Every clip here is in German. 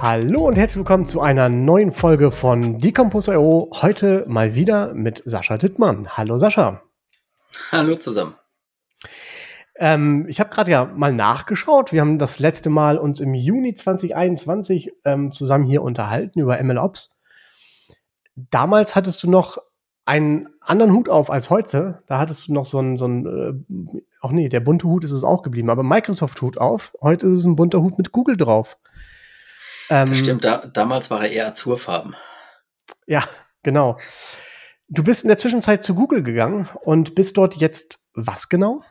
Hallo und herzlich willkommen zu einer neuen Folge von Decompose.io. Heute mal wieder mit Sascha Dittmann. Hallo Sascha. Hallo zusammen. Ähm, ich habe gerade ja mal nachgeschaut. Wir haben das letzte Mal uns im Juni 2021 ähm, zusammen hier unterhalten über MLOps. Damals hattest du noch einen anderen Hut auf als heute. Da hattest du noch so ein, so ein äh, ach nee, der bunte Hut ist es auch geblieben, aber Microsoft-Hut auf. Heute ist es ein bunter Hut mit Google drauf. Ähm, stimmt, da, damals war er eher Azurfarben. Ja, genau. Du bist in der Zwischenzeit zu Google gegangen und bist dort jetzt was genau?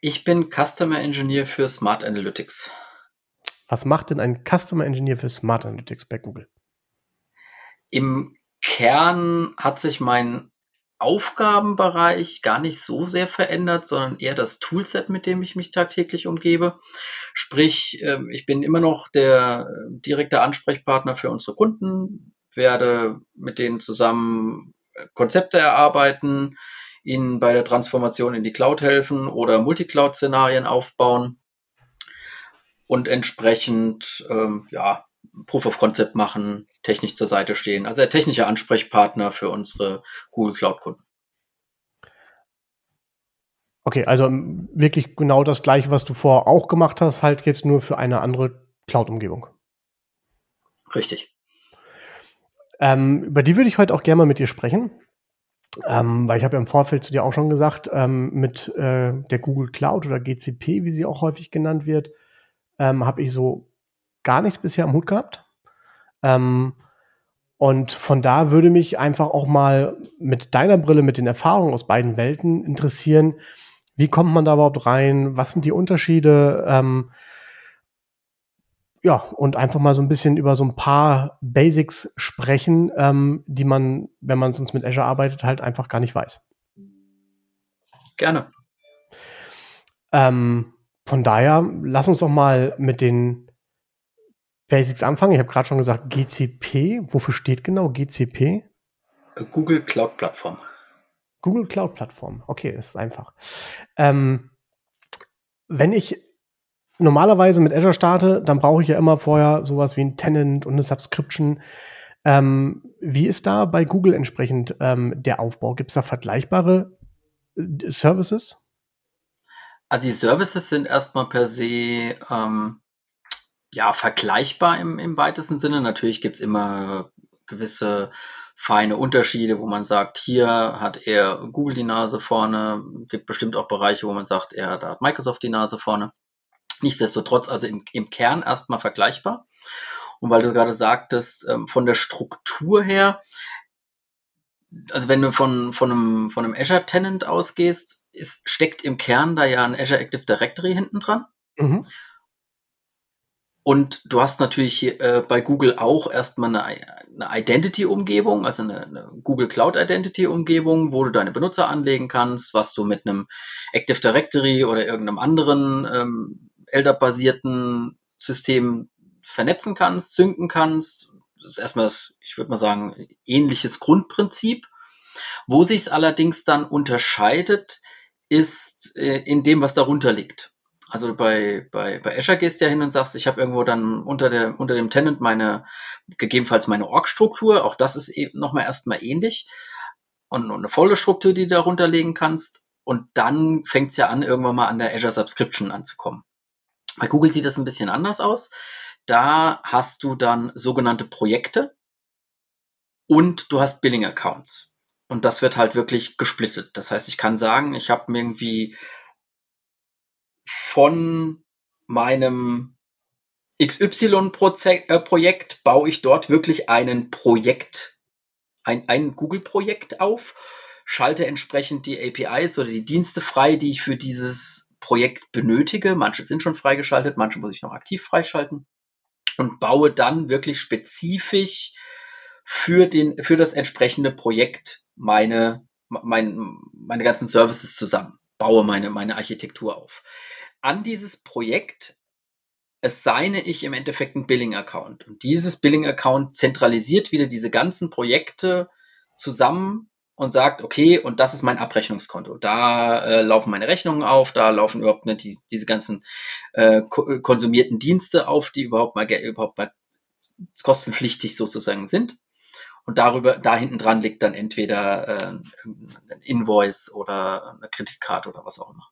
Ich bin Customer Engineer für Smart Analytics. Was macht denn ein Customer Engineer für Smart Analytics bei Google? Im Kern hat sich mein Aufgabenbereich gar nicht so sehr verändert, sondern eher das Toolset, mit dem ich mich tagtäglich umgebe. Sprich, ähm, ich bin immer noch der äh, direkte Ansprechpartner für unsere Kunden, werde mit denen zusammen äh, Konzepte erarbeiten, ihnen bei der Transformation in die Cloud helfen oder Multicloud-Szenarien aufbauen und entsprechend ähm, ja, Proof of Concept machen, technisch zur Seite stehen. Also der technische Ansprechpartner für unsere Google Cloud-Kunden. Okay, also wirklich genau das gleiche, was du vorher auch gemacht hast, halt jetzt nur für eine andere Cloud-Umgebung. Richtig. Ähm, über die würde ich heute auch gerne mal mit dir sprechen. Ähm, weil ich habe ja im Vorfeld zu dir auch schon gesagt, ähm, mit äh, der Google Cloud oder GCP, wie sie auch häufig genannt wird, ähm, habe ich so gar nichts bisher am Hut gehabt. Ähm, und von da würde mich einfach auch mal mit deiner Brille, mit den Erfahrungen aus beiden Welten interessieren, wie kommt man da überhaupt rein? Was sind die Unterschiede? Ja, und einfach mal so ein bisschen über so ein paar Basics sprechen, ähm, die man, wenn man sonst mit Azure arbeitet, halt einfach gar nicht weiß. Gerne. Ähm, von daher, lass uns doch mal mit den Basics anfangen. Ich habe gerade schon gesagt, GCP. Wofür steht genau GCP? Google Cloud Plattform. Google Cloud Plattform. Okay, das ist einfach. Ähm, wenn ich normalerweise mit Azure starte, dann brauche ich ja immer vorher sowas wie ein Tenant und eine Subscription. Ähm, wie ist da bei Google entsprechend ähm, der Aufbau? Gibt es da vergleichbare äh, Services? Also die Services sind erstmal per se ähm, ja, vergleichbar im, im weitesten Sinne. Natürlich gibt's immer gewisse feine Unterschiede, wo man sagt, hier hat er Google die Nase vorne, gibt bestimmt auch Bereiche, wo man sagt, er da hat Microsoft die Nase vorne. Nichtsdestotrotz, also im, im Kern erstmal vergleichbar. Und weil du gerade sagtest, ähm, von der Struktur her, also wenn du von, von einem, von einem Azure Tenant ausgehst, ist, steckt im Kern da ja ein Azure Active Directory hinten dran. Mhm. Und du hast natürlich äh, bei Google auch erstmal eine, eine Identity-Umgebung, also eine, eine, Google Cloud Identity-Umgebung, wo du deine Benutzer anlegen kannst, was du mit einem Active Directory oder irgendeinem anderen ähm, LDAP-basierten System vernetzen kannst, synken kannst. Das ist erstmal das, ich würde mal sagen, ähnliches Grundprinzip. Wo sich es allerdings dann unterscheidet, ist äh, in dem, was darunter liegt. Also bei, bei, bei Azure gehst du ja hin und sagst, ich habe irgendwo dann unter, der, unter dem Tenant meine, gegebenenfalls meine Org-Struktur. Auch das ist eben nochmal erstmal ähnlich. Und, und eine volle Struktur, die du darunter legen kannst. Und dann fängt es ja an, irgendwann mal an der Azure Subscription anzukommen. Bei Google sieht das ein bisschen anders aus. Da hast du dann sogenannte Projekte und du hast Billing Accounts. Und das wird halt wirklich gesplittet. Das heißt, ich kann sagen, ich habe irgendwie von meinem XY-Projekt äh, baue ich dort wirklich einen Projekt, ein, ein Google-Projekt auf, schalte entsprechend die APIs oder die Dienste frei, die ich für dieses Projekt benötige. Manche sind schon freigeschaltet, manche muss ich noch aktiv freischalten und baue dann wirklich spezifisch für den, für das entsprechende Projekt meine, mein, meine ganzen Services zusammen. baue meine, meine Architektur auf. An dieses Projekt assigne ich im Endeffekt einen Billing-Account. Und dieses Billing-Account zentralisiert wieder diese ganzen Projekte zusammen und sagt, okay, und das ist mein Abrechnungskonto. Da äh, laufen meine Rechnungen auf, da laufen überhaupt nicht die, diese ganzen äh, ko konsumierten Dienste auf, die überhaupt mal überhaupt mal kostenpflichtig sozusagen sind. Und darüber, da hinten dran liegt dann entweder äh, ein Invoice oder eine Kreditkarte oder was auch immer.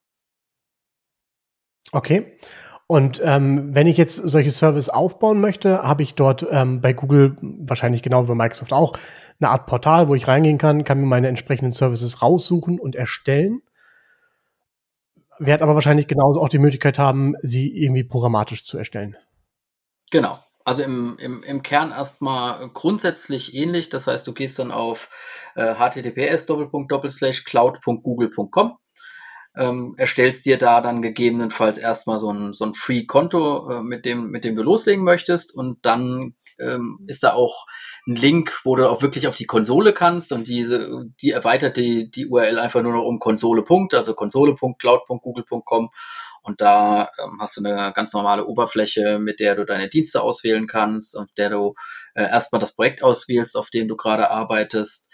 Okay. Und ähm, wenn ich jetzt solche Service aufbauen möchte, habe ich dort ähm, bei Google wahrscheinlich genau wie bei Microsoft auch eine Art Portal, wo ich reingehen kann, kann mir meine entsprechenden Services raussuchen und erstellen. Werde aber wahrscheinlich genauso auch die Möglichkeit haben, sie irgendwie programmatisch zu erstellen. Genau. Also im, im, im Kern erstmal grundsätzlich ähnlich. Das heißt, du gehst dann auf äh, https cloud.google.com ähm, erstellst dir da dann gegebenenfalls erstmal so ein, so ein Free-Konto, äh, mit, dem, mit dem du loslegen möchtest und dann ähm, ist da auch ein Link, wo du auch wirklich auf die Konsole kannst und diese, die erweitert die, die URL einfach nur noch um Konsole. also konsole.cloud.google.com und da ähm, hast du eine ganz normale Oberfläche, mit der du deine Dienste auswählen kannst und der du äh, erstmal das Projekt auswählst, auf dem du gerade arbeitest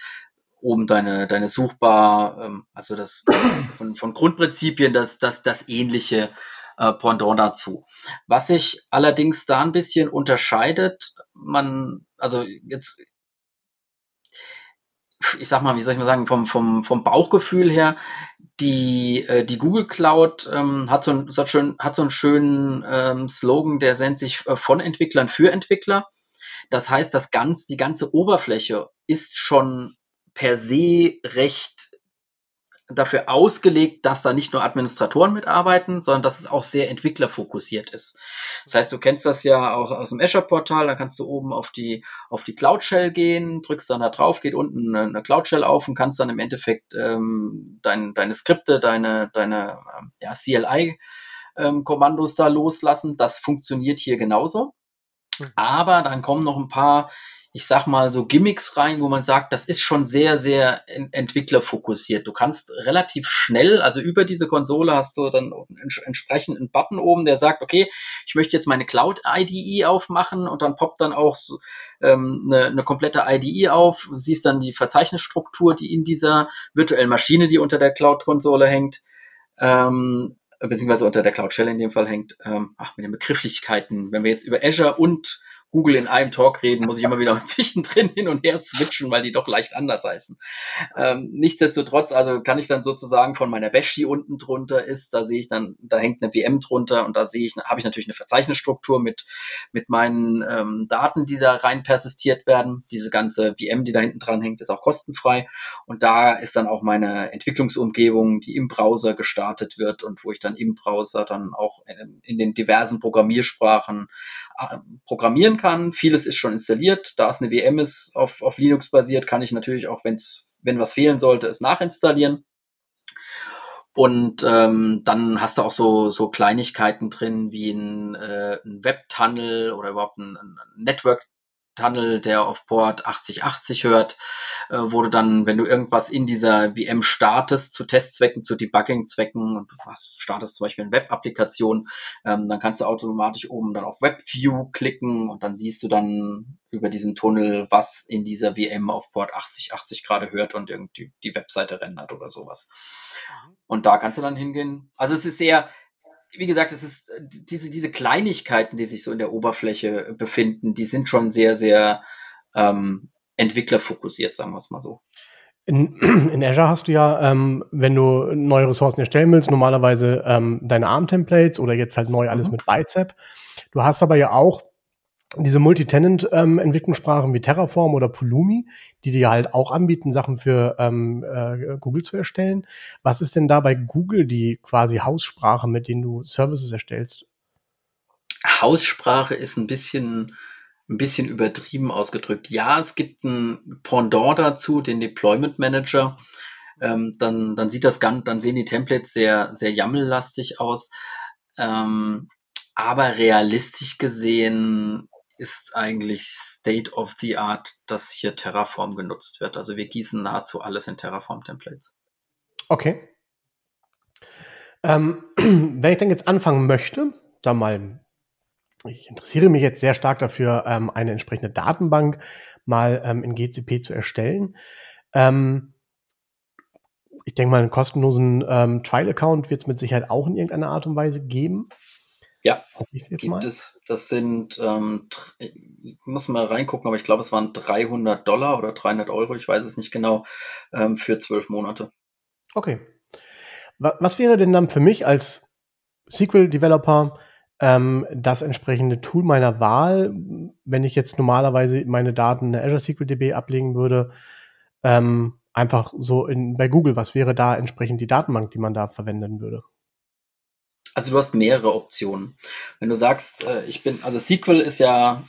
oben deine, deine Suchbar, ähm, also das von, von Grundprinzipien das, das, das ähnliche äh, Pendant dazu. Was sich allerdings da ein bisschen unterscheidet, man, also jetzt, ich sag mal, wie soll ich mal sagen, vom, vom, vom Bauchgefühl her, die, äh, die Google Cloud ähm, hat, so ein, so schön, hat so einen schönen ähm, Slogan, der nennt sich äh, von Entwicklern für Entwickler. Das heißt, das ganz, die ganze Oberfläche ist schon per se recht dafür ausgelegt, dass da nicht nur Administratoren mitarbeiten, sondern dass es auch sehr entwicklerfokussiert ist. Das heißt, du kennst das ja auch aus dem Azure-Portal, da kannst du oben auf die, auf die Cloud Shell gehen, drückst dann da drauf, geht unten eine, eine Cloud Shell auf und kannst dann im Endeffekt ähm, dein, deine Skripte, deine, deine ähm, ja, CLI-Kommandos ähm, da loslassen. Das funktioniert hier genauso. Mhm. Aber dann kommen noch ein paar ich sag mal, so Gimmicks rein, wo man sagt, das ist schon sehr, sehr entwicklerfokussiert. Du kannst relativ schnell, also über diese Konsole hast du dann entsprechend einen Button oben, der sagt, okay, ich möchte jetzt meine Cloud-IDE aufmachen und dann poppt dann auch so, ähm, eine, eine komplette IDE auf, siehst dann die Verzeichnisstruktur, die in dieser virtuellen Maschine, die unter der Cloud-Konsole hängt, ähm, beziehungsweise unter der Cloud Shell in dem Fall hängt, ähm, ach, mit den Begrifflichkeiten, wenn wir jetzt über Azure und Google in einem Talk reden, muss ich immer wieder zwischendrin hin und her switchen, weil die doch leicht anders heißen. Ähm, nichtsdestotrotz, also kann ich dann sozusagen von meiner Bash, die unten drunter ist, da sehe ich dann, da hängt eine VM drunter und da sehe ich, habe ich natürlich eine Verzeichnisstruktur mit, mit meinen ähm, Daten, die da rein persistiert werden. Diese ganze VM, die da hinten dran hängt, ist auch kostenfrei. Und da ist dann auch meine Entwicklungsumgebung, die im Browser gestartet wird und wo ich dann im Browser dann auch in, in den diversen Programmiersprachen äh, programmieren kann. Vieles ist schon installiert. Da es eine VM ist, auf, auf Linux basiert, kann ich natürlich auch, wenn's, wenn was fehlen sollte, es nachinstallieren. Und ähm, dann hast du auch so, so Kleinigkeiten drin wie ein, äh, ein Webtunnel oder überhaupt ein, ein Network Tunnel, der auf Port 8080 hört, äh, wo du dann, wenn du irgendwas in dieser VM startest, zu Testzwecken, zu Debugging-Zwecken, und du was, startest zum Beispiel eine Web-Applikation, ähm, dann kannst du automatisch oben dann auf WebView klicken und dann siehst du dann über diesen Tunnel, was in dieser VM auf Port 8080 gerade hört und irgendwie die Webseite rendert oder sowas. Und da kannst du dann hingehen. Also es ist sehr, wie gesagt, es ist äh, diese, diese Kleinigkeiten, die sich so in der Oberfläche befinden, die sind schon sehr, sehr ähm, entwicklerfokussiert, sagen wir es mal so. In, in Azure hast du ja, ähm, wenn du neue Ressourcen erstellen willst, normalerweise ähm, deine ARM-Templates oder jetzt halt neu alles mhm. mit Bicep. Du hast aber ja auch diese Multitenant-Entwicklungssprachen ähm, wie Terraform oder Pulumi, die dir halt auch anbieten, Sachen für ähm, äh, Google zu erstellen. Was ist denn da bei Google die quasi Haussprache, mit denen du Services erstellst? Haussprache ist ein bisschen, ein bisschen übertrieben ausgedrückt. Ja, es gibt ein Pendant dazu, den Deployment Manager. Ähm, dann, dann sieht das ganz, dann sehen die Templates sehr, sehr yaml-lastig aus. Ähm, aber realistisch gesehen ist eigentlich State of the Art, dass hier Terraform genutzt wird. Also wir gießen nahezu alles in Terraform-Templates. Okay. Ähm, wenn ich dann jetzt anfangen möchte, da mal, ich interessiere mich jetzt sehr stark dafür, ähm, eine entsprechende Datenbank mal ähm, in GCP zu erstellen. Ähm, ich denke mal, einen kostenlosen ähm, Trial-Account wird es mit Sicherheit auch in irgendeiner Art und Weise geben. Ja, gibt mal. es. Das sind, ähm, ich muss mal reingucken, aber ich glaube, es waren 300 Dollar oder 300 Euro, ich weiß es nicht genau, ähm, für zwölf Monate. Okay. Was wäre denn dann für mich als SQL-Developer ähm, das entsprechende Tool meiner Wahl, wenn ich jetzt normalerweise meine Daten in der Azure SQL DB ablegen würde? Ähm, einfach so in, bei Google, was wäre da entsprechend die Datenbank, die man da verwenden würde? Also du hast mehrere Optionen. Wenn du sagst, äh, ich bin, also SQL ist ja,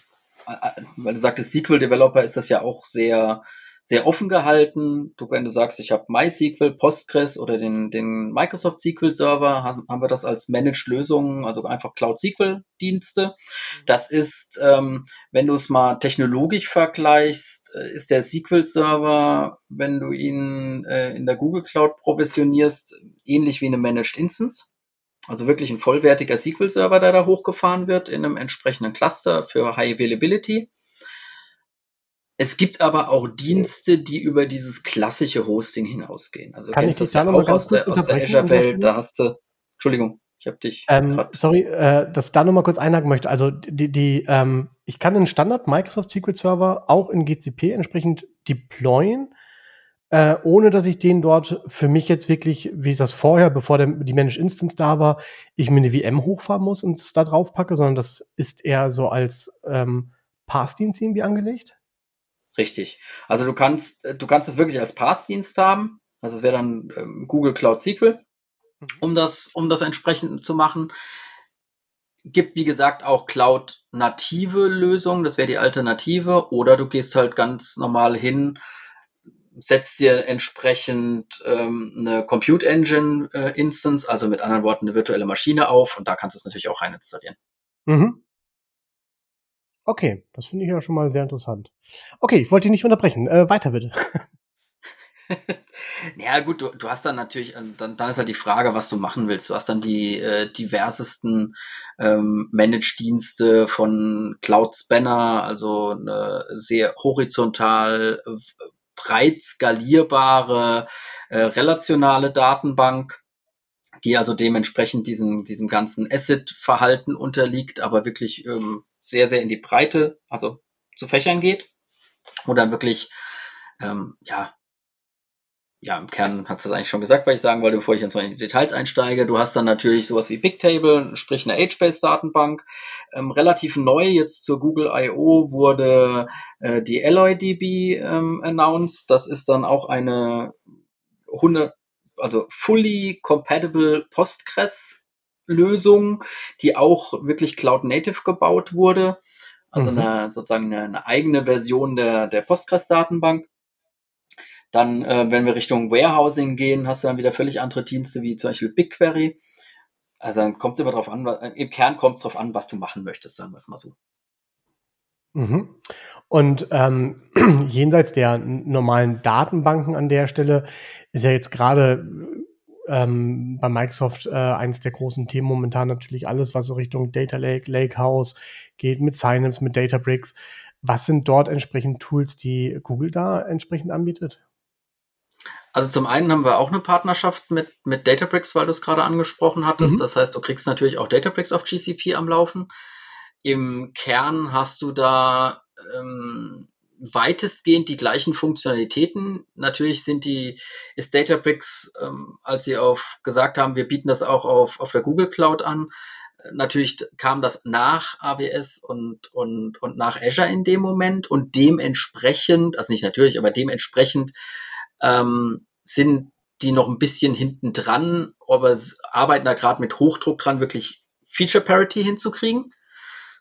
äh, äh, weil du sagtest SQL Developer ist das ja auch sehr sehr offen gehalten. Du, wenn du sagst, ich habe MySQL, Postgres oder den, den Microsoft SQL Server, haben, haben wir das als Managed Lösungen, also einfach Cloud SQL Dienste. Mhm. Das ist, ähm, wenn du es mal technologisch vergleichst, äh, ist der SQL Server, wenn du ihn äh, in der Google Cloud provisionierst, ähnlich wie eine Managed Instance. Also wirklich ein vollwertiger SQL Server, der da hochgefahren wird in einem entsprechenden Cluster für High Availability. Es gibt aber auch Dienste, die über dieses klassische Hosting hinausgehen. Also Kann ich das ja auch aus der, aus der Azure-Welt, da hast du, Entschuldigung, ich habe dich. Ähm, sorry, äh, dass ich da nochmal kurz einhaken möchte. Also die, die ähm, ich kann den Standard Microsoft SQL Server auch in GCP entsprechend deployen, äh, ohne dass ich den dort für mich jetzt wirklich, wie das vorher, bevor der, die Managed Instance da war, ich mir eine VM hochfahren muss und es da drauf packe, sondern das ist eher so als ähm, Pass-Dienst irgendwie angelegt. Richtig. Also du kannst, äh, du kannst es wirklich als Pass-Dienst haben. Also es wäre dann ähm, Google Cloud SQL, mhm. um das, um das entsprechend zu machen. Gibt, wie gesagt, auch Cloud-native Lösungen. Das wäre die Alternative. Oder du gehst halt ganz normal hin, setzt dir entsprechend ähm, eine Compute Engine äh, Instance, also mit anderen Worten eine virtuelle Maschine auf und da kannst du es natürlich auch rein installieren. Mhm. Okay, das finde ich ja schon mal sehr interessant. Okay, ich wollte dich nicht unterbrechen. Äh, weiter bitte. ja gut, du, du hast dann natürlich, äh, dann, dann ist halt die Frage, was du machen willst. Du hast dann die äh, diversesten ähm, Manage-Dienste von Cloud Spanner, also eine sehr horizontal, breit skalierbare, äh, relationale Datenbank, die also dementsprechend diesem, diesem ganzen Asset-Verhalten unterliegt, aber wirklich ähm, sehr, sehr in die Breite, also zu Fächern geht, wo dann wirklich, ähm, ja, ja, im Kern hat es das eigentlich schon gesagt, weil ich sagen wollte, bevor ich jetzt mal in die Details einsteige. Du hast dann natürlich sowas wie Bigtable, sprich eine HBase-Datenbank. Ähm, relativ neu jetzt zur Google I.O. wurde äh, die AlloyDB ähm, announced. Das ist dann auch eine 100, also fully compatible Postgres Lösung, die auch wirklich Cloud Native gebaut wurde. Also mhm. eine, sozusagen eine, eine, eigene Version der, der Postgres-Datenbank. Dann, äh, wenn wir Richtung Warehousing gehen, hast du dann wieder völlig andere Dienste, wie zum Beispiel BigQuery. Also dann kommt es immer drauf an, im Kern kommt es drauf an, was du machen möchtest, sagen wir es mal so. Mhm. Und ähm, jenseits der normalen Datenbanken an der Stelle ist ja jetzt gerade ähm, bei Microsoft äh, eines der großen Themen momentan natürlich alles, was so Richtung Data Lake, Lakehouse geht, mit Synapse, mit Databricks. Was sind dort entsprechend Tools, die Google da entsprechend anbietet? Also zum einen haben wir auch eine Partnerschaft mit, mit Databricks, weil du es gerade angesprochen hattest. Mhm. Das heißt, du kriegst natürlich auch Databricks auf GCP am Laufen. Im Kern hast du da ähm, weitestgehend die gleichen Funktionalitäten. Natürlich sind die, ist Databricks, ähm, als sie auf gesagt haben, wir bieten das auch auf, auf der Google Cloud an, natürlich kam das nach AWS und, und, und nach Azure in dem Moment und dementsprechend, also nicht natürlich, aber dementsprechend ähm, sind die noch ein bisschen hinten dran, aber arbeiten da gerade mit Hochdruck dran, wirklich Feature Parity hinzukriegen.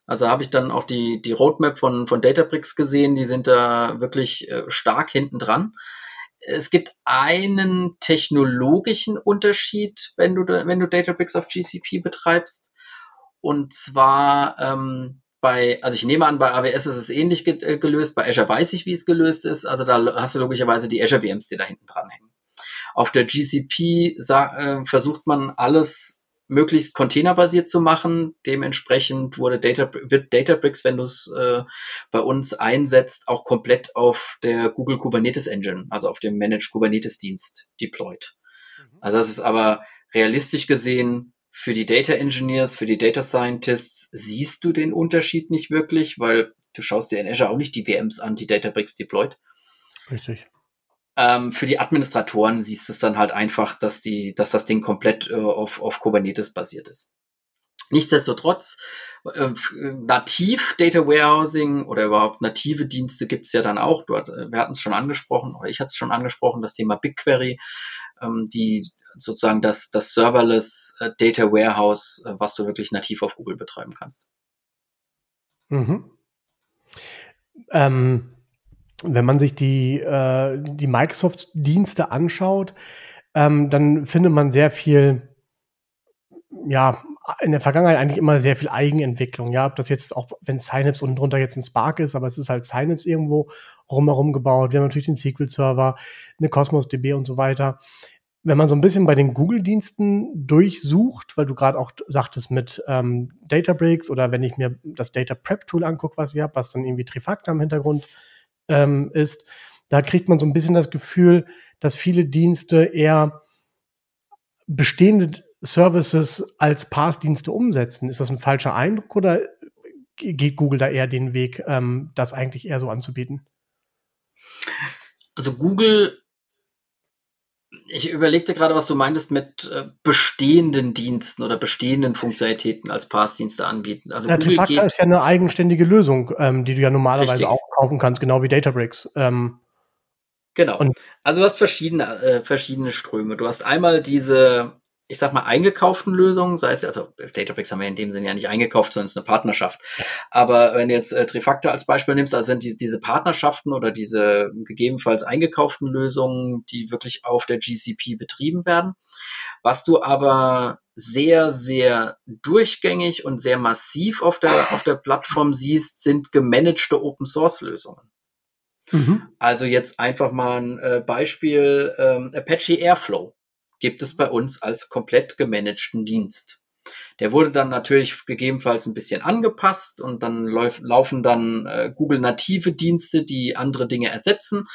Also habe ich dann auch die, die Roadmap von, von Databricks gesehen, die sind da wirklich äh, stark hinten dran. Es gibt einen technologischen Unterschied, wenn du, wenn du Databricks auf GCP betreibst. Und zwar ähm, bei, also ich nehme an, bei AWS ist es ähnlich ge äh, gelöst, bei Azure weiß ich, wie es gelöst ist. Also da hast du logischerweise die Azure VMs, die da hinten dran hängen. Auf der GCP äh, versucht man alles möglichst containerbasiert zu machen. Dementsprechend wurde Data, wird Databricks, wenn du es äh, bei uns einsetzt, auch komplett auf der Google Kubernetes Engine, also auf dem Managed Kubernetes Dienst deployed. Mhm. Also das ist aber realistisch gesehen für die Data Engineers, für die Data Scientists siehst du den Unterschied nicht wirklich, weil du schaust dir in Azure auch nicht die VMs an, die Databricks deployed. Richtig. Ähm, für die Administratoren siehst du es dann halt einfach, dass die, dass das Ding komplett äh, auf, auf Kubernetes basiert ist. Nichtsdestotrotz, äh, nativ Data Warehousing oder überhaupt native Dienste gibt's ja dann auch. Du, wir hatten es schon angesprochen, oder ich hatte es schon angesprochen, das Thema BigQuery, ähm, die sozusagen das, das Serverless äh, Data Warehouse, äh, was du wirklich nativ auf Google betreiben kannst. Mhm. Ähm, wenn man sich die, äh, die Microsoft-Dienste anschaut, ähm, dann findet man sehr viel, ja, in der Vergangenheit eigentlich immer sehr viel Eigenentwicklung. Ja, ob das jetzt auch, wenn Synapse unten drunter jetzt ein Spark ist, aber es ist halt Synapse irgendwo rumherum gebaut. Wir haben natürlich den SQL-Server, eine Cosmos DB und so weiter. Wenn man so ein bisschen bei den Google-Diensten durchsucht, weil du gerade auch sagtest mit ähm, Databricks oder wenn ich mir das Data Prep Tool angucke, was ihr habt, was dann irgendwie Trifacta im Hintergrund ähm, ist, da kriegt man so ein bisschen das Gefühl, dass viele Dienste eher bestehende Services als Pass-Dienste umsetzen. Ist das ein falscher Eindruck oder geht Google da eher den Weg, ähm, das eigentlich eher so anzubieten? Also Google ich überlegte gerade, was du meintest mit äh, bestehenden Diensten oder bestehenden Funktionalitäten als Pass-Dienste anbieten. Also ja, Google Trifacta ist ja eine eigenständige Lösung, ähm, die du ja normalerweise richtig. auch kaufen kannst, genau wie Databricks. Ähm, genau. also du hast verschiedene, äh, verschiedene Ströme. Du hast einmal diese ich sag mal, eingekauften Lösungen, sei es, also Databricks haben wir in dem Sinne ja nicht eingekauft, sondern es ist eine Partnerschaft. Aber wenn du jetzt äh, Trifactor als Beispiel nimmst, also sind die, diese Partnerschaften oder diese gegebenenfalls eingekauften Lösungen, die wirklich auf der GCP betrieben werden. Was du aber sehr, sehr durchgängig und sehr massiv auf der, auf der Plattform siehst, sind gemanagte Open Source Lösungen. Mhm. Also jetzt einfach mal ein äh, Beispiel, ähm, Apache Airflow gibt es bei uns als komplett gemanagten Dienst. Der wurde dann natürlich gegebenenfalls ein bisschen angepasst und dann läuf, laufen dann äh, Google native Dienste, die andere Dinge ersetzen.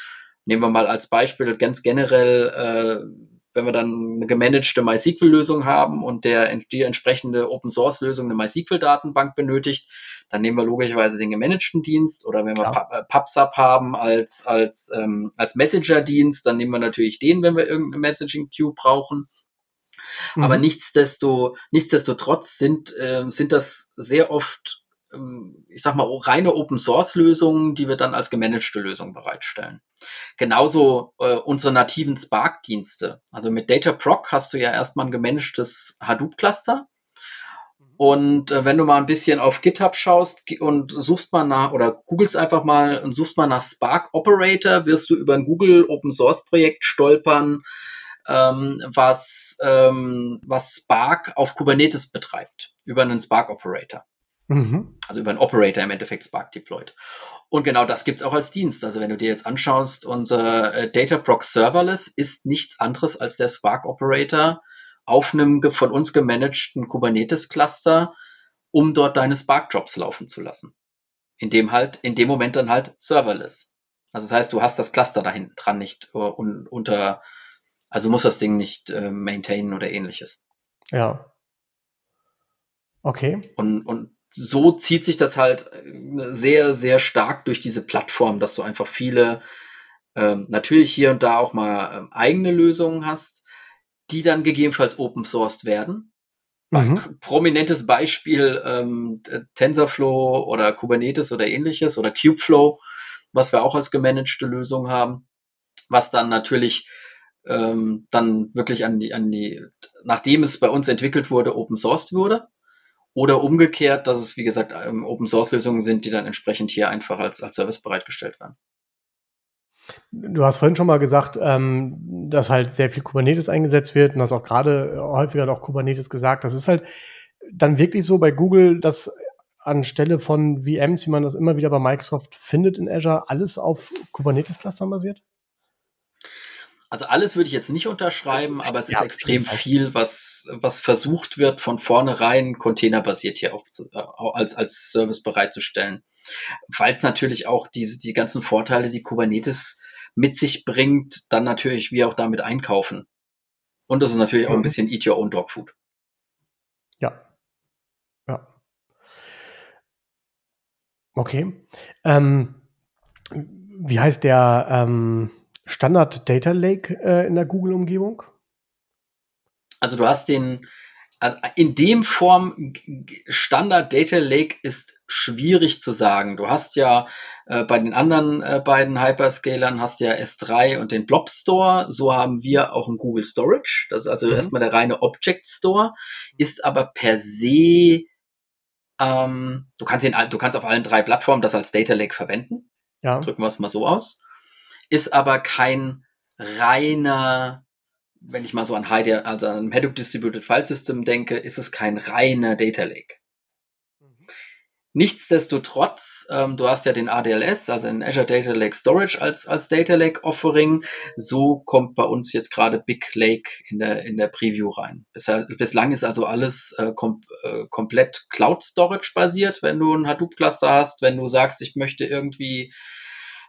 Nehmen wir mal als Beispiel ganz generell äh, wenn wir dann eine gemanagte MySQL-Lösung haben und der, die entsprechende Open-Source-Lösung eine MySQL-Datenbank benötigt, dann nehmen wir logischerweise den gemanagten Dienst oder wenn wir ja. PubSub haben als, als, ähm, als Messenger-Dienst, dann nehmen wir natürlich den, wenn wir irgendeine Messaging-Queue brauchen. Mhm. Aber nichtsdesto, nichtsdestotrotz sind, äh, sind das sehr oft ich sag mal, reine Open Source Lösungen, die wir dann als gemanagte Lösung bereitstellen. Genauso äh, unsere nativen Spark Dienste. Also mit Dataproc hast du ja erstmal ein gemanagtes Hadoop Cluster. Und äh, wenn du mal ein bisschen auf GitHub schaust und suchst mal nach oder googelst einfach mal und suchst mal nach Spark Operator, wirst du über ein Google Open Source Projekt stolpern, ähm, was, ähm, was Spark auf Kubernetes betreibt, über einen Spark Operator. Mhm. Also über einen Operator im Endeffekt Spark deployed. Und genau das gibt's auch als Dienst. Also wenn du dir jetzt anschaust, unser äh, Dataproc Serverless ist nichts anderes als der Spark Operator auf einem von uns gemanagten Kubernetes Cluster, um dort deine Spark Jobs laufen zu lassen. In dem halt, in dem Moment dann halt Serverless. Also das heißt, du hast das Cluster da hinten dran nicht uh, un, unter, also muss das Ding nicht äh, maintainen oder ähnliches. Ja. Okay. Und, und so zieht sich das halt äh, sehr, sehr stark durch diese Plattform, dass du einfach viele, ähm, natürlich hier und da auch mal ähm, eigene Lösungen hast, die dann gegebenenfalls open sourced werden. Mhm. Prominentes Beispiel ähm, TensorFlow oder Kubernetes oder ähnliches oder Kubeflow, was wir auch als gemanagte Lösung haben, was dann natürlich ähm, dann wirklich an die, an die, nachdem es bei uns entwickelt wurde, open sourced wurde. Oder umgekehrt, dass es, wie gesagt, ähm, Open Source Lösungen sind, die dann entsprechend hier einfach als, als Service bereitgestellt werden. Du hast vorhin schon mal gesagt, ähm, dass halt sehr viel Kubernetes eingesetzt wird und hast auch gerade häufiger noch Kubernetes gesagt. Das ist halt dann wirklich so bei Google, dass anstelle von VMs, wie man das immer wieder bei Microsoft findet in Azure, alles auf Kubernetes-Clustern basiert? Also alles würde ich jetzt nicht unterschreiben, aber es ist ja, extrem viel, was, was versucht wird, von vornherein containerbasiert hier auf, äh, als, als Service bereitzustellen. Weil es natürlich auch diese, die ganzen Vorteile, die Kubernetes mit sich bringt, dann natürlich wir auch damit einkaufen. Und das ist natürlich mhm. auch ein mhm. bisschen Eat Your Own Dog Food. Ja. Ja. Okay. Ähm, wie heißt der ähm, Standard Data Lake äh, in der Google-Umgebung? Also du hast den, also in dem Form Standard Data Lake ist schwierig zu sagen. Du hast ja äh, bei den anderen äh, beiden Hyperscalern hast ja S3 und den Blob Store. So haben wir auch einen Google Storage. Das ist also mhm. erstmal der reine Object Store, ist aber per se ähm, du kannst ihn, du kannst auf allen drei Plattformen das als Data Lake verwenden. Ja. Drücken wir es mal so aus. Ist aber kein reiner wenn ich mal so an Heide, also an Hadoop Distributed File System denke, ist es kein reiner Data Lake. Mhm. Nichtsdestotrotz, ähm, du hast ja den ADLS, also den Azure Data Lake Storage als, als Data Lake Offering. So kommt bei uns jetzt gerade Big Lake in der, in der Preview rein. Bisher, bislang ist also alles äh, kom äh, komplett Cloud Storage basiert, wenn du ein Hadoop Cluster hast, wenn du sagst, ich möchte irgendwie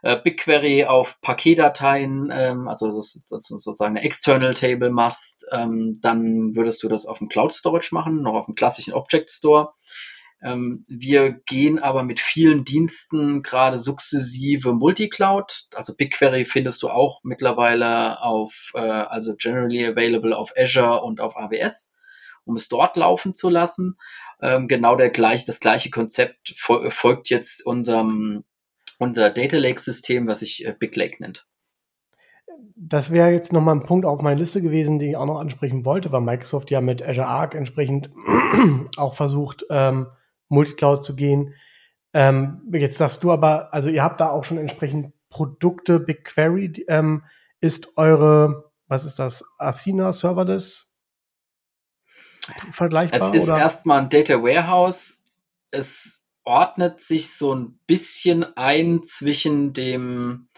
äh, BigQuery auf Paketdateien, ähm, also das, das sozusagen eine External Table machst, ähm, dann würdest du das auf dem Cloud Storage machen, noch auf dem klassischen Object Store. Ähm, wir gehen aber mit vielen Diensten gerade sukzessive Multicloud. Also BigQuery findest du auch mittlerweile auf, äh, also generally available auf Azure und auf AWS, um es dort laufen zu lassen. Ähm, genau der gleich, das gleiche Konzept folgt jetzt unserem unser Data Lake System, was sich äh, Big Lake nennt. Das wäre jetzt nochmal ein Punkt auf meiner Liste gewesen, den ich auch noch ansprechen wollte, weil Microsoft ja mit Azure Arc entsprechend auch versucht, ähm, Multicloud zu gehen. Ähm, jetzt sagst du aber, also ihr habt da auch schon entsprechend Produkte, BigQuery ähm, ist eure, was ist das, Athena Serverless vergleichbar? Es ist erstmal ein Data Warehouse. Es ordnet sich so ein bisschen ein zwischen dem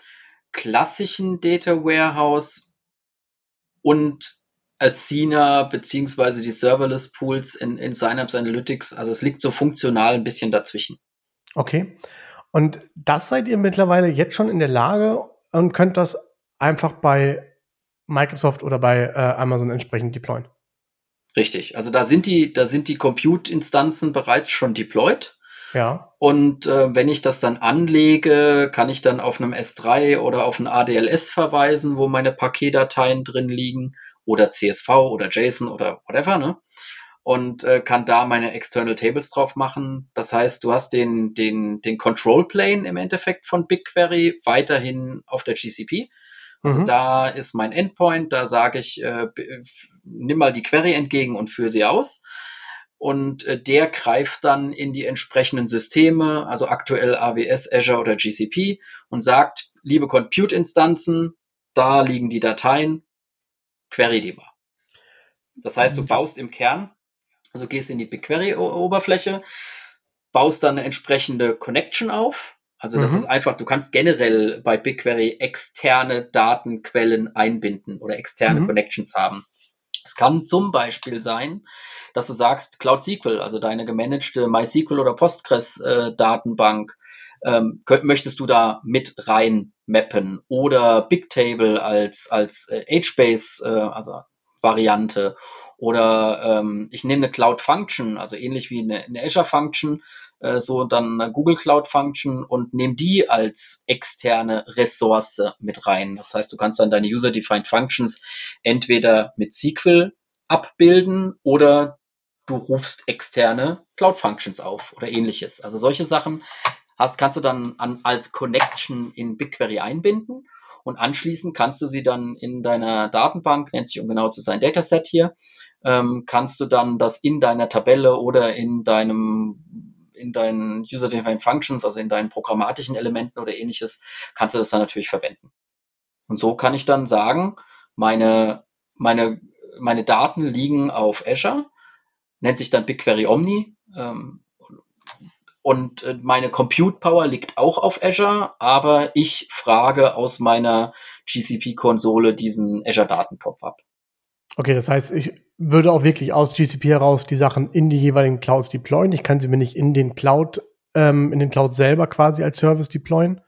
klassischen Data Warehouse und Athena beziehungsweise die Serverless Pools in, in Synapse Analytics. Also es liegt so funktional ein bisschen dazwischen. Okay. Und das seid ihr mittlerweile jetzt schon in der Lage und könnt das einfach bei Microsoft oder bei äh, Amazon entsprechend deployen. Richtig. Also da sind die, da sind die Compute-Instanzen bereits schon deployed. Ja. Und äh, wenn ich das dann anlege, kann ich dann auf einem S3 oder auf ein ADLS verweisen, wo meine Paketdateien drin liegen oder CSV oder JSON oder whatever, ne? Und äh, kann da meine External Tables drauf machen. Das heißt, du hast den, den, den Control Plane im Endeffekt von BigQuery weiterhin auf der GCP. Also mhm. da ist mein Endpoint, da sage ich, äh, nimm mal die Query entgegen und führe sie aus und äh, der greift dann in die entsprechenden Systeme, also aktuell AWS, Azure oder GCP und sagt, liebe Compute-Instanzen, da liegen die Dateien, query die mal. Das heißt, du mhm. baust im Kern, also gehst in die BigQuery-Oberfläche, baust dann eine entsprechende Connection auf. Also das mhm. ist einfach, du kannst generell bei BigQuery externe Datenquellen einbinden oder externe mhm. Connections haben. Es kann zum Beispiel sein, dass du sagst, Cloud SQL, also deine gemanagte MySQL oder Postgres-Datenbank, äh, ähm, möchtest du da mit rein mappen oder Bigtable als, als äh, HBase, äh, also Variante oder ähm, ich nehme eine Cloud Function, also ähnlich wie eine, eine Azure Function, äh, so dann eine Google Cloud Function und nehme die als externe Ressource mit rein. Das heißt, du kannst dann deine User-Defined Functions entweder mit SQL abbilden oder du rufst externe Cloud Functions auf oder ähnliches. Also solche Sachen hast, kannst du dann an, als Connection in BigQuery einbinden und anschließend kannst du sie dann in deiner Datenbank, nennt sich um genau zu sein Dataset hier, ähm, kannst du dann das in deiner Tabelle oder in deinem in deinen User-Defined Functions, also in deinen programmatischen Elementen oder ähnliches, kannst du das dann natürlich verwenden. Und so kann ich dann sagen, meine, meine, meine Daten liegen auf Azure, nennt sich dann BigQuery Omni, ähm, und äh, meine Compute Power liegt auch auf Azure, aber ich frage aus meiner GCP-Konsole diesen Azure Datentopf ab. Okay, das heißt, ich würde auch wirklich aus GCP heraus die Sachen in die jeweiligen Clouds deployen. Ich kann sie mir nicht in den Cloud, ähm, in den Cloud selber quasi als Service deployen.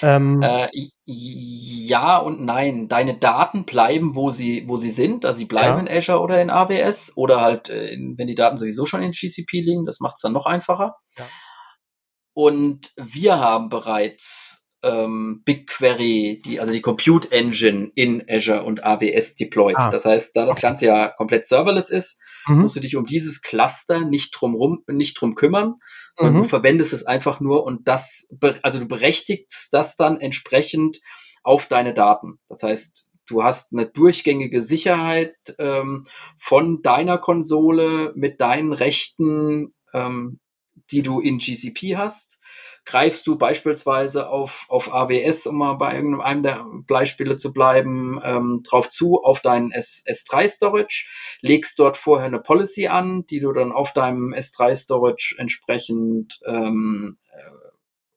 Ähm, äh, ja und nein. Deine Daten bleiben, wo sie, wo sie sind. Also sie bleiben ja. in Azure oder in AWS oder halt, äh, wenn die Daten sowieso schon in GCP liegen, das macht es dann noch einfacher. Ja. Und wir haben bereits ähm, BigQuery, die, also die Compute Engine in Azure und AWS deployed. Ah. Das heißt, da das okay. Ganze ja komplett serverless ist, mhm. musst du dich um dieses Cluster nicht drum rum, nicht drum kümmern, sondern mhm. du verwendest es einfach nur und das, also du berechtigst das dann entsprechend auf deine Daten. Das heißt, du hast eine durchgängige Sicherheit ähm, von deiner Konsole mit deinen Rechten, ähm, die du in GCP hast greifst du beispielsweise auf, auf AWS, um mal bei irgendeinem der Beispiele zu bleiben, ähm, drauf zu, auf deinen S, S3 Storage, legst dort vorher eine Policy an, die du dann auf deinem S3 Storage entsprechend ähm, äh,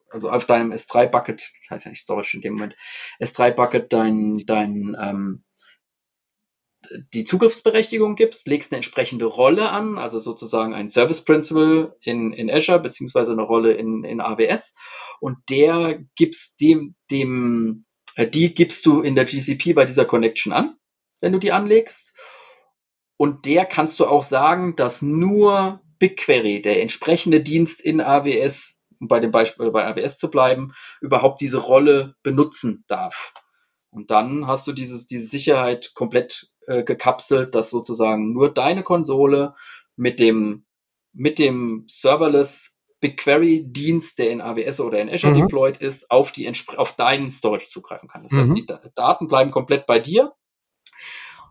also auf deinem S3 Bucket, heißt ja nicht Storage in dem Moment, S3 Bucket dein, dein ähm, die Zugriffsberechtigung gibst, legst eine entsprechende Rolle an, also sozusagen ein Service Principal in, in Azure, beziehungsweise eine Rolle in, in AWS. Und der gibst dem, dem, äh, die gibst du in der GCP bei dieser Connection an, wenn du die anlegst. Und der kannst du auch sagen, dass nur BigQuery, der entsprechende Dienst in AWS, um bei dem Beispiel bei AWS zu bleiben, überhaupt diese Rolle benutzen darf. Und dann hast du dieses, diese Sicherheit komplett äh, gekapselt, dass sozusagen nur deine Konsole mit dem, mit dem Serverless BigQuery-Dienst, der in AWS oder in Azure mhm. deployed ist, auf, die, auf deinen Storage zugreifen kann. Das mhm. heißt, die Daten bleiben komplett bei dir.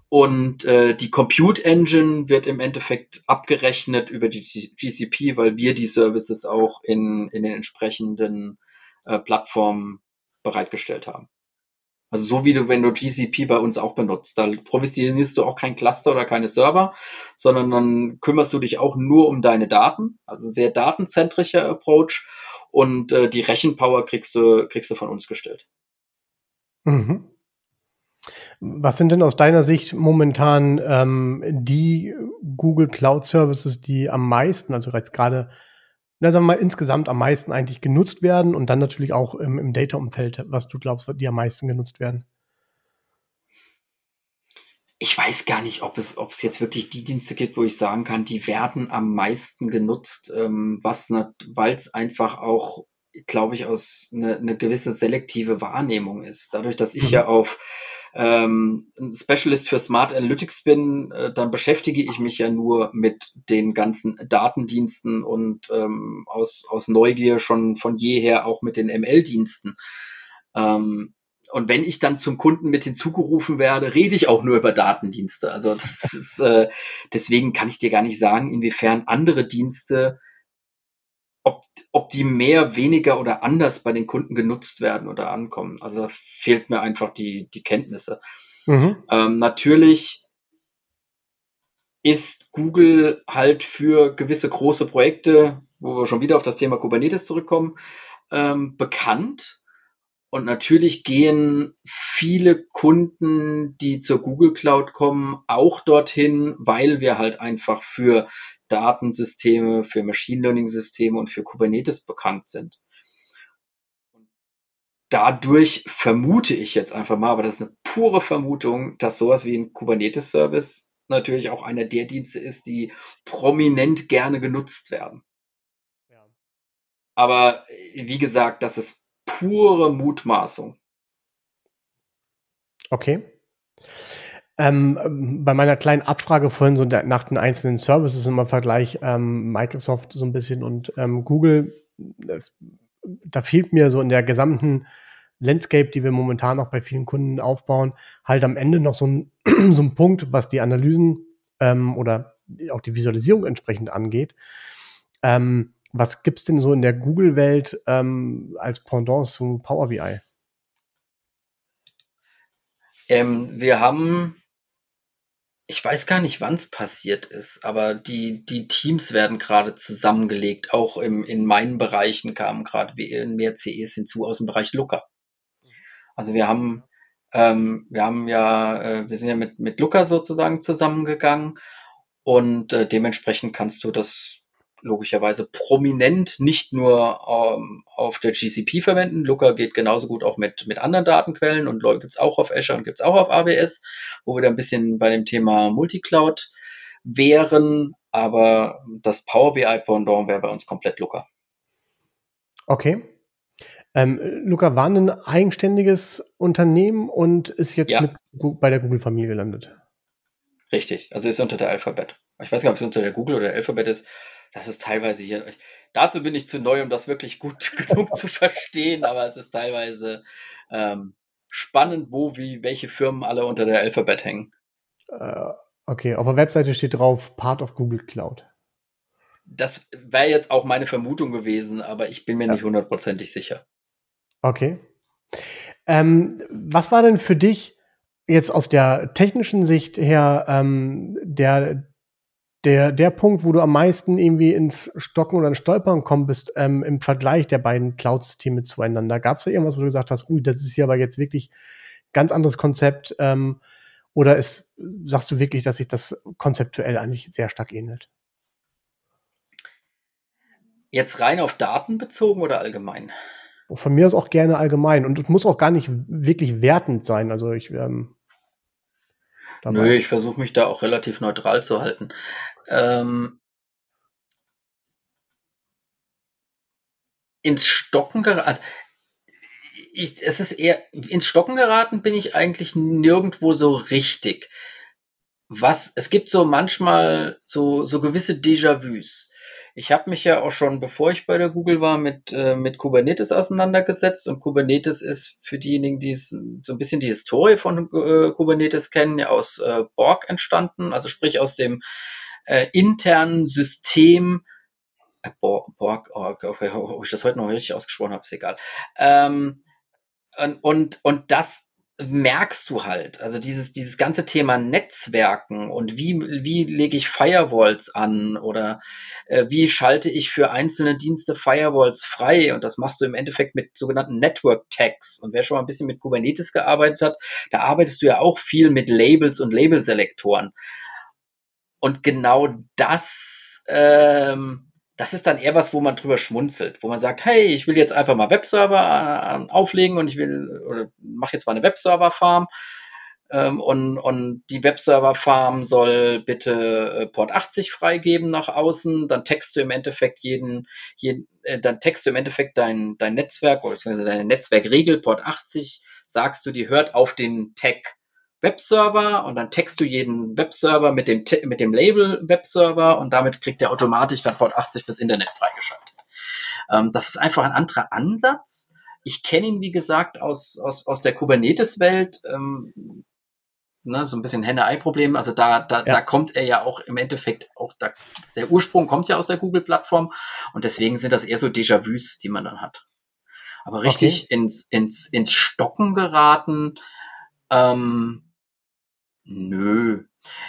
Und äh, die Compute Engine wird im Endeffekt abgerechnet über GCP, weil wir die Services auch in, in den entsprechenden äh, Plattformen bereitgestellt haben. Also so wie du, wenn du GCP bei uns auch benutzt, da provisionierst du auch kein Cluster oder keine Server, sondern dann kümmerst du dich auch nur um deine Daten. Also sehr datenzentrischer Approach und äh, die Rechenpower kriegst du, kriegst du von uns gestellt. Mhm. Was sind denn aus deiner Sicht momentan ähm, die Google Cloud Services, die am meisten, also gerade na, sagen wir mal, insgesamt am meisten eigentlich genutzt werden und dann natürlich auch im, im Data-Umfeld, was du glaubst, die am meisten genutzt werden? Ich weiß gar nicht, ob es, ob es jetzt wirklich die Dienste gibt, wo ich sagen kann, die werden am meisten genutzt, ähm, was, weil es einfach auch, glaube ich, aus eine, eine gewisse selektive Wahrnehmung ist. Dadurch, dass ich mhm. ja auf ähm, ein Specialist für Smart Analytics bin, äh, dann beschäftige ich mich ja nur mit den ganzen Datendiensten und ähm, aus, aus Neugier schon von jeher auch mit den ML-Diensten. Ähm, und wenn ich dann zum Kunden mit hinzugerufen werde, rede ich auch nur über Datendienste. Also das ist, äh, deswegen kann ich dir gar nicht sagen, inwiefern andere Dienste ob, die mehr, weniger oder anders bei den Kunden genutzt werden oder ankommen. Also da fehlt mir einfach die, die Kenntnisse. Mhm. Ähm, natürlich ist Google halt für gewisse große Projekte, wo wir schon wieder auf das Thema Kubernetes zurückkommen, ähm, bekannt. Und natürlich gehen viele Kunden, die zur Google Cloud kommen, auch dorthin, weil wir halt einfach für Datensysteme, für Machine Learning Systeme und für Kubernetes bekannt sind. Dadurch vermute ich jetzt einfach mal, aber das ist eine pure Vermutung, dass sowas wie ein Kubernetes Service natürlich auch einer der Dienste ist, die prominent gerne genutzt werden. Ja. Aber wie gesagt, das ist pure Mutmaßung. Okay. Ähm, bei meiner kleinen Abfrage vorhin so nach den einzelnen Services im Vergleich ähm, Microsoft so ein bisschen und ähm, Google, das, da fehlt mir so in der gesamten Landscape, die wir momentan auch bei vielen Kunden aufbauen, halt am Ende noch so ein, so ein Punkt, was die Analysen ähm, oder auch die Visualisierung entsprechend angeht. Ähm, was gibt es denn so in der Google-Welt ähm, als Pendant zu Power BI? Ähm, wir haben ich weiß gar nicht, wann es passiert ist, aber die, die Teams werden gerade zusammengelegt. Auch im, in meinen Bereichen kamen gerade mehr CEs hinzu aus dem Bereich Looker. Also wir haben, ähm, wir haben ja, äh, wir sind ja mit, mit Luca sozusagen zusammengegangen und äh, dementsprechend kannst du das logischerweise prominent nicht nur ähm, auf der GCP verwenden. Looker geht genauso gut auch mit, mit anderen Datenquellen und gibt's auch auf Azure und gibt's auch auf AWS, wo wir da ein bisschen bei dem Thema Multicloud wären, aber das Power BI Pendant wäre bei uns komplett Looker. Okay. Ähm, Luca war ein eigenständiges Unternehmen und ist jetzt ja. mit, bei der Google-Familie gelandet. Richtig, also ist unter der Alphabet. Ich weiß nicht, ob es unter der Google oder der Alphabet ist. Das ist teilweise hier. Dazu bin ich zu neu, um das wirklich gut genug zu verstehen, aber es ist teilweise ähm, spannend, wo, wie, welche Firmen alle unter der Alphabet hängen. Äh, okay, auf der Webseite steht drauf Part of Google Cloud. Das wäre jetzt auch meine Vermutung gewesen, aber ich bin mir ja. nicht hundertprozentig sicher. Okay. Ähm, was war denn für dich jetzt aus der technischen Sicht her ähm, der, der, der Punkt, wo du am meisten irgendwie ins Stocken oder ins Stolpern gekommen bist ähm, im Vergleich der beiden Cloud-Systeme zueinander? Gab es da irgendwas, wo du gesagt hast, ui, das ist hier aber jetzt wirklich ganz anderes Konzept? Ähm, oder ist, sagst du wirklich, dass sich das konzeptuell eigentlich sehr stark ähnelt? Jetzt rein auf Daten bezogen oder allgemein? Von mir aus auch gerne allgemein. Und es muss auch gar nicht wirklich wertend sein. Also ich ähm, Nö, ich versuche mich da auch relativ neutral zu halten. Ähm, ins Stocken geraten. Also, ich, es ist eher, ins Stocken geraten bin ich eigentlich nirgendwo so richtig. Was, es gibt so manchmal so, so gewisse Déjà-vus. Ich habe mich ja auch schon, bevor ich bei der Google war, mit, äh, mit Kubernetes auseinandergesetzt. Und Kubernetes ist für diejenigen, die so ein bisschen die Historie von äh, Kubernetes kennen, ja aus äh, Borg entstanden, also sprich aus dem äh, internen System. Äh, Borg, Borg oh, ob ich das heute noch richtig ausgesprochen habe, ist egal. Ähm, und, und, und das merkst du halt, also dieses, dieses ganze Thema Netzwerken und wie, wie lege ich Firewalls an oder äh, wie schalte ich für einzelne Dienste Firewalls frei? Und das machst du im Endeffekt mit sogenannten Network Tags. Und wer schon mal ein bisschen mit Kubernetes gearbeitet hat, da arbeitest du ja auch viel mit Labels und Labelselektoren. Und genau das ähm, das ist dann eher was, wo man drüber schmunzelt, wo man sagt, hey, ich will jetzt einfach mal Webserver äh, auflegen und ich will oder mache jetzt mal eine Webserver-Farm. Ähm, und, und die Webserver-Farm soll bitte äh, Port 80 freigeben nach außen, dann textst du im Endeffekt jeden, jeden äh, dann textst du im Endeffekt dein, dein Netzwerk oder beziehungsweise deine Netzwerkregel. Port 80, sagst du, die hört auf den Tag Webserver und dann text du jeden Webserver mit dem, mit dem Label Webserver und damit kriegt er automatisch dann Port 80 fürs Internet freigeschaltet. Ähm, das ist einfach ein anderer Ansatz. Ich kenne ihn, wie gesagt, aus, aus, aus der Kubernetes-Welt. Ähm, ne, so ein bisschen Henne-Ei-Problem. Also da, da, ja. da kommt er ja auch im Endeffekt auch, da, der Ursprung kommt ja aus der Google-Plattform und deswegen sind das eher so Déjà-vus, die man dann hat. Aber richtig okay. ins, ins, ins Stocken geraten, ähm, Nö.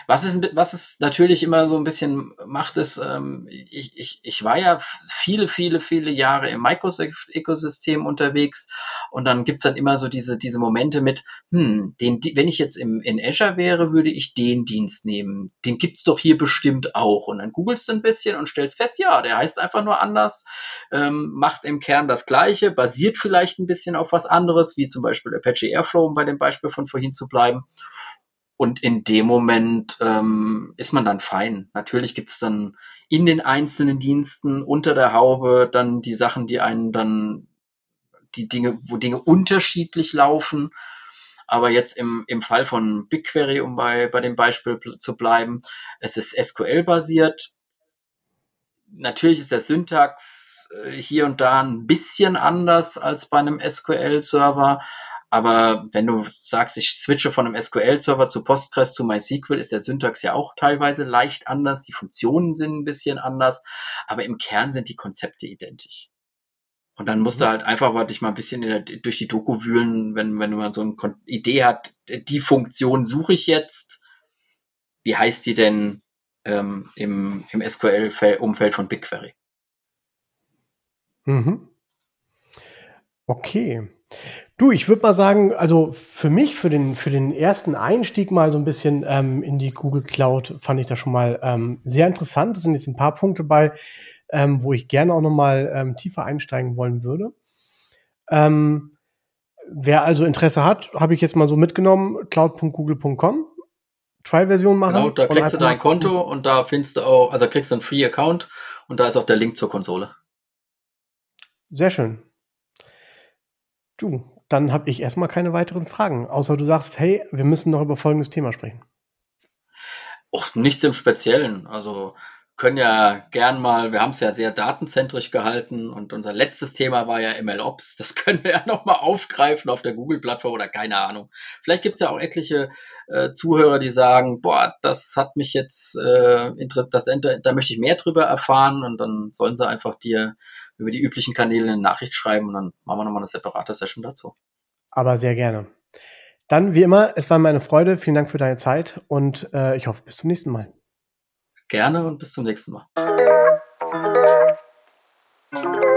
Was es, was es natürlich immer so ein bisschen macht, ist, ähm, ich, ich, ich war ja viele, viele, viele Jahre im Microsoft-Ökosystem unterwegs und dann gibt's dann immer so diese, diese Momente mit, hm, den, wenn ich jetzt im, in Azure wäre, würde ich den Dienst nehmen. Den gibt's doch hier bestimmt auch. Und dann googelst du ein bisschen und stellst fest, ja, der heißt einfach nur anders, ähm, macht im Kern das Gleiche, basiert vielleicht ein bisschen auf was anderes, wie zum Beispiel Apache Airflow, um bei dem Beispiel von vorhin zu bleiben. Und in dem Moment ähm, ist man dann fein. Natürlich gibt's dann in den einzelnen Diensten unter der Haube dann die Sachen, die einen dann die Dinge, wo Dinge unterschiedlich laufen. Aber jetzt im, im Fall von BigQuery, um bei, bei dem Beispiel zu bleiben, es ist SQL-basiert. Natürlich ist der Syntax äh, hier und da ein bisschen anders als bei einem SQL-Server, aber wenn du sagst, ich switche von einem SQL-Server zu Postgres zu MySQL, ist der Syntax ja auch teilweise leicht anders. Die Funktionen sind ein bisschen anders. Aber im Kern sind die Konzepte identisch. Und dann musst du mhm. halt einfach mal dich mal ein bisschen der, durch die Doku wühlen, wenn, wenn du mal so eine Idee hat, die Funktion suche ich jetzt. Wie heißt die denn ähm, im, im SQL-Umfeld von BigQuery? Mhm. Okay. Du, ich würde mal sagen, also für mich, für den, für den ersten Einstieg mal so ein bisschen ähm, in die Google Cloud, fand ich das schon mal ähm, sehr interessant. Es sind jetzt ein paar Punkte bei, ähm, wo ich gerne auch noch mal ähm, tiefer einsteigen wollen würde. Ähm, wer also Interesse hat, habe ich jetzt mal so mitgenommen, cloud.google.com. Trial-Version machen. Genau, da kriegst du dein Konto und da findest du auch, also kriegst du einen Free-Account und da ist auch der Link zur Konsole. Sehr schön. Du, dann habe ich erstmal keine weiteren Fragen, außer du sagst, hey, wir müssen noch über folgendes Thema sprechen. Och, nichts im Speziellen. Also können ja gern mal, wir haben es ja sehr datenzentrisch gehalten und unser letztes Thema war ja MLOps. Das können wir ja nochmal aufgreifen auf der Google-Plattform oder keine Ahnung. Vielleicht gibt es ja auch etliche äh, Zuhörer, die sagen, boah, das hat mich jetzt, äh, das, da möchte ich mehr drüber erfahren und dann sollen sie einfach dir über die üblichen Kanäle eine Nachricht schreiben und dann machen wir nochmal eine separate Session dazu. Aber sehr gerne. Dann, wie immer, es war mir eine Freude. Vielen Dank für deine Zeit und äh, ich hoffe, bis zum nächsten Mal. Gerne und bis zum nächsten Mal. Musik